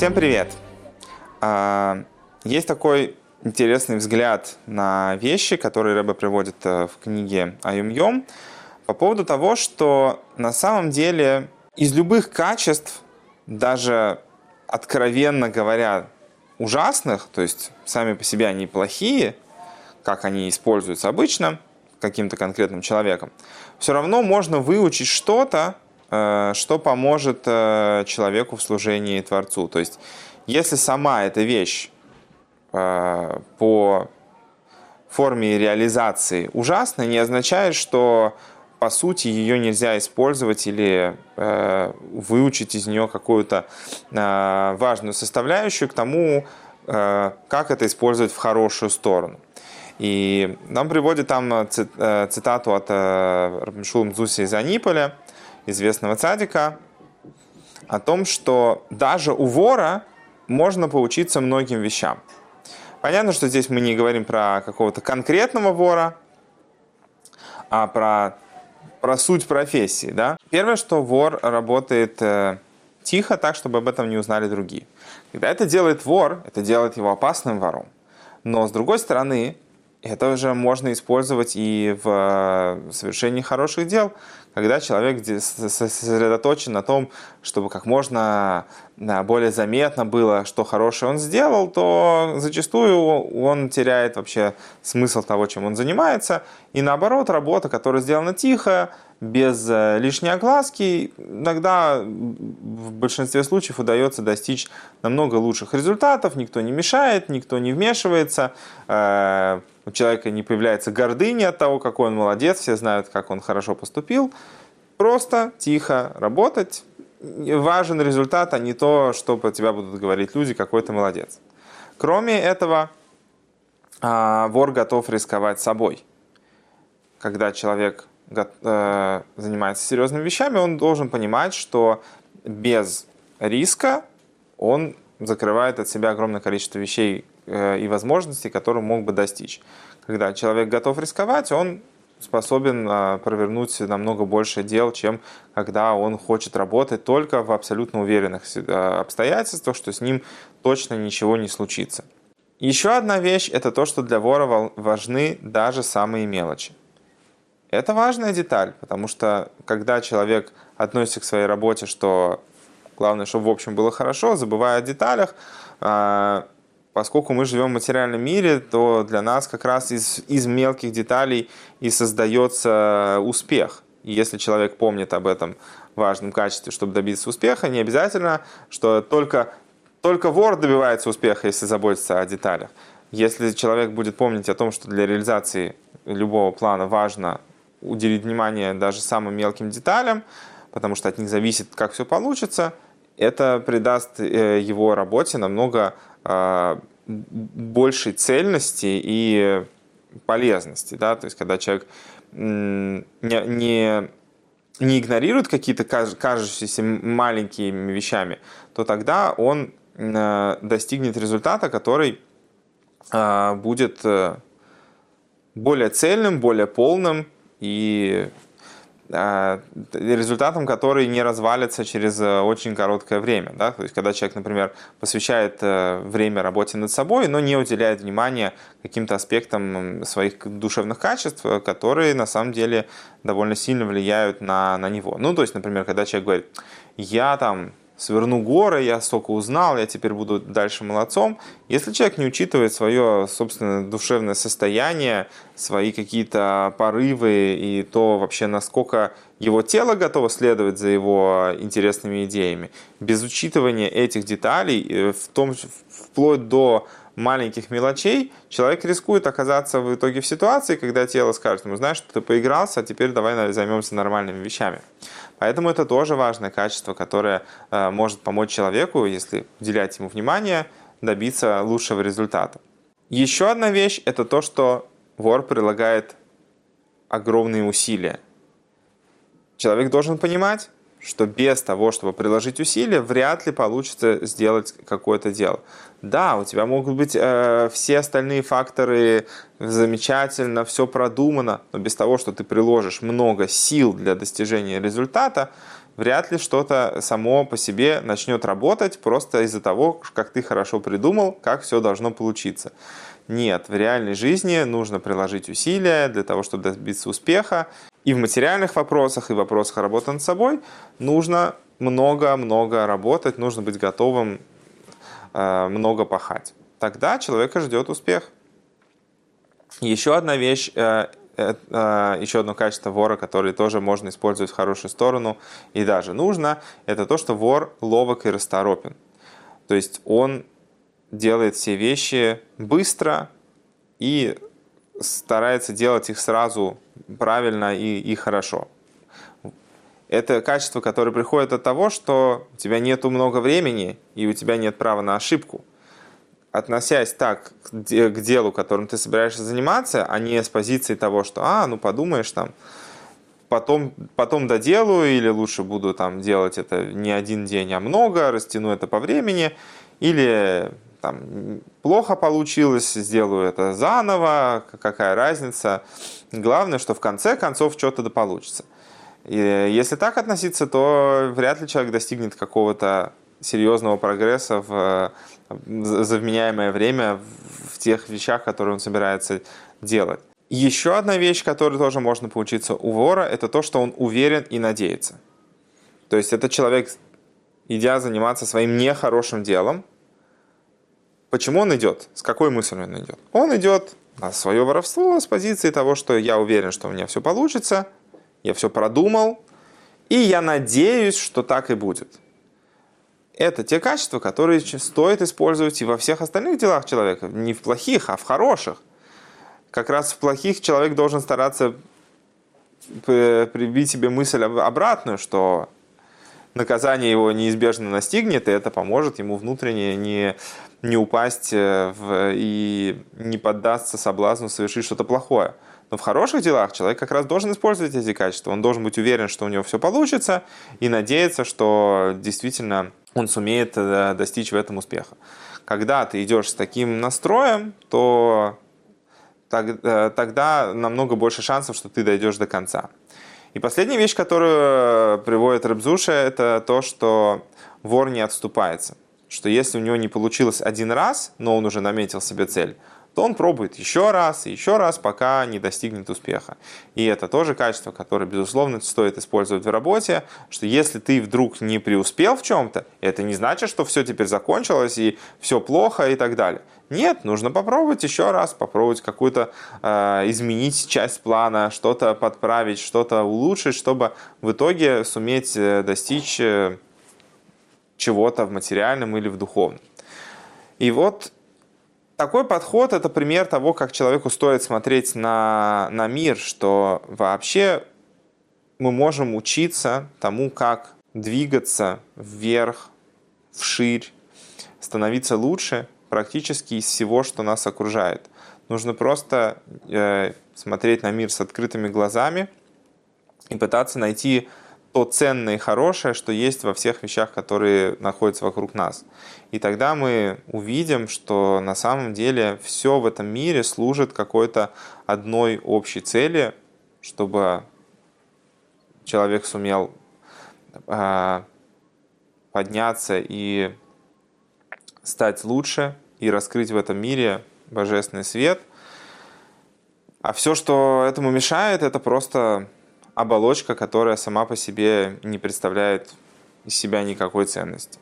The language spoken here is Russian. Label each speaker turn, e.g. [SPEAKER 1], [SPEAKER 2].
[SPEAKER 1] Всем привет! А, есть такой интересный взгляд на вещи, которые Рэбе приводит э, в книге Аюм-Йом, по поводу того, что на самом деле из любых качеств, даже откровенно говоря, ужасных, то есть сами по себе они плохие, как они используются обычно каким-то конкретным человеком, все равно можно выучить что-то, что поможет э, человеку в служении Творцу. То есть, если сама эта вещь э, по форме реализации ужасна, не означает, что по сути ее нельзя использовать или э, выучить из нее какую-то э, важную составляющую к тому, э, как это использовать в хорошую сторону. И нам приводит там э, э, цитату от э, Рабмишула Мзуси из Аниполя, известного цадика, о том, что даже у вора можно поучиться многим вещам. Понятно, что здесь мы не говорим про какого-то конкретного вора, а про, про суть профессии. Да? Первое, что вор работает э, тихо, так, чтобы об этом не узнали другие. Когда это делает вор, это делает его опасным вором. Но с другой стороны, это уже можно использовать и в э, совершении хороших дел, когда человек сосредоточен на том, чтобы как можно более заметно было, что хорошее он сделал, то зачастую он теряет вообще смысл того, чем он занимается. И наоборот, работа, которая сделана тихо, без э, лишней огласки, иногда в большинстве случаев удается достичь намного лучших результатов, никто не мешает, никто не вмешивается, э, у человека не появляется гордыня от того, какой он молодец, все знают, как он хорошо поступил. Просто тихо работать. Важен результат, а не то, что по тебя будут говорить люди, какой ты молодец. Кроме этого, а, вор готов рисковать собой. Когда человек занимается серьезными вещами, он должен понимать, что без риска он закрывает от себя огромное количество вещей, Э, и возможностей, которые мог бы достичь. Когда человек готов рисковать, он способен э, провернуть намного больше дел, чем когда он хочет работать только в абсолютно уверенных э, обстоятельствах, что с ним точно ничего не случится. Еще одна вещь – это то, что для вора важны даже самые мелочи. Это важная деталь, потому что когда человек относится к своей работе, что главное, чтобы в общем было хорошо, забывая о деталях, поскольку мы живем в материальном мире, то для нас как раз из, из мелких деталей и создается успех. И если человек помнит об этом важном качестве, чтобы добиться успеха, не обязательно, что только, только вор добивается успеха, если заботится о деталях. Если человек будет помнить о том, что для реализации любого плана важно уделить внимание даже самым мелким деталям, потому что от них зависит, как все получится, это придаст э, его работе намного а, большей цельности и полезности. Да? То есть, когда человек не, не, не игнорирует какие-то кажущиеся маленькими вещами, то тогда он э, достигнет результата, который а, будет э, более цельным, более полным и Э, результатом который не развалится через э, очень короткое время. Да? То есть, когда человек, например, посвящает э, время работе над собой, но не уделяет внимания каким-то аспектам своих душевных качеств, которые на самом деле довольно сильно влияют на, на него. Ну, то есть, например, когда человек говорит, я там сверну горы, я столько узнал, я теперь буду дальше молодцом. Если человек не учитывает свое собственное душевное состояние, свои какие-то порывы и то вообще, насколько его тело готово следовать за его интересными идеями, без учитывания этих деталей, э, в том, вплоть до маленьких мелочей, человек рискует оказаться в итоге в ситуации, когда тело скажет ему, знаешь, что ты поигрался, а теперь давай займемся нормальными вещами. Поэтому это тоже важное качество, которое э, может помочь человеку, если уделять ему внимание, добиться лучшего результата. Еще одна вещь – это то, что вор прилагает огромные усилия. Человек должен понимать, что без того, чтобы приложить усилия, вряд ли получится сделать какое-то дело. Да, у тебя могут быть э, все остальные факторы замечательно, все продумано, но без того, что ты приложишь много сил для достижения результата, вряд ли что-то само по себе начнет работать просто из-за того, как ты хорошо придумал, как все должно получиться. Нет, в реальной жизни нужно приложить усилия для того, чтобы добиться успеха. И в материальных вопросах, и в вопросах работы над собой нужно много-много работать, нужно быть готовым э, много пахать. Тогда человека ждет успех. Еще одна вещь, э, э, еще одно качество вора, которое тоже можно использовать в хорошую сторону и даже нужно, это то, что вор ловок и расторопен. То есть он делает все вещи быстро и старается делать их сразу правильно и, и хорошо. Это качество, которое приходит от того, что у тебя нет много времени и у тебя нет права на ошибку. Относясь так к делу, которым ты собираешься заниматься, а не с позиции того, что, а, ну подумаешь там, потом, потом доделаю, или лучше буду там делать это не один день, а много, растяну это по времени, или там, плохо получилось, сделаю это заново, какая разница. Главное, что в конце концов что-то да получится. И если так относиться, то вряд ли человек достигнет какого-то серьезного прогресса в, за вменяемое время в тех вещах, которые он собирается делать. Еще одна вещь, которой тоже можно поучиться у вора, это то, что он уверен и надеется. То есть это человек, идя заниматься своим нехорошим делом, Почему он идет? С какой мыслью он идет? Он идет на свое воровство с позиции того, что я уверен, что у меня все получится, я все продумал, и я надеюсь, что так и будет. Это те качества, которые стоит использовать и во всех остальных делах человека. Не в плохих, а в хороших. Как раз в плохих человек должен стараться прибить себе мысль обратную, что наказание его неизбежно настигнет, и это поможет ему внутренне не не упасть э, в, и не поддаться соблазну совершить что-то плохое. Но в хороших делах человек как раз должен использовать эти качества. Он должен быть уверен, что у него все получится, и надеяться, что действительно он сумеет э, достичь в этом успеха. Когда ты идешь с таким настроем, то э, тогда намного больше шансов, что ты дойдешь до конца. И последняя вещь, которую приводит Рыбзуша, это то, что вор не отступается. Что если у него не получилось один раз, но он уже наметил себе цель, то он пробует еще раз и еще раз, пока не достигнет успеха. И это тоже качество, которое, безусловно, стоит использовать в работе, что если ты вдруг не преуспел в чем-то, это не значит, что все теперь закончилось и все плохо и так далее. Нет, нужно попробовать еще раз, попробовать какую-то э, изменить часть плана, что-то подправить, что-то улучшить, чтобы в итоге суметь э, достичь э, чего-то в материальном или в духовном. И вот такой подход – это пример того, как человеку стоит смотреть на, на мир, что вообще мы можем учиться тому, как двигаться вверх, вширь, становиться лучше практически из всего, что нас окружает. Нужно просто э, смотреть на мир с открытыми глазами и пытаться найти то ценное и хорошее, что есть во всех вещах, которые находятся вокруг нас. И тогда мы увидим, что на самом деле все в этом мире служит какой-то одной общей цели, чтобы человек сумел э, подняться и стать лучше и раскрыть в этом мире божественный свет. А все, что этому мешает, это просто оболочка, которая сама по себе не представляет из себя никакой ценности.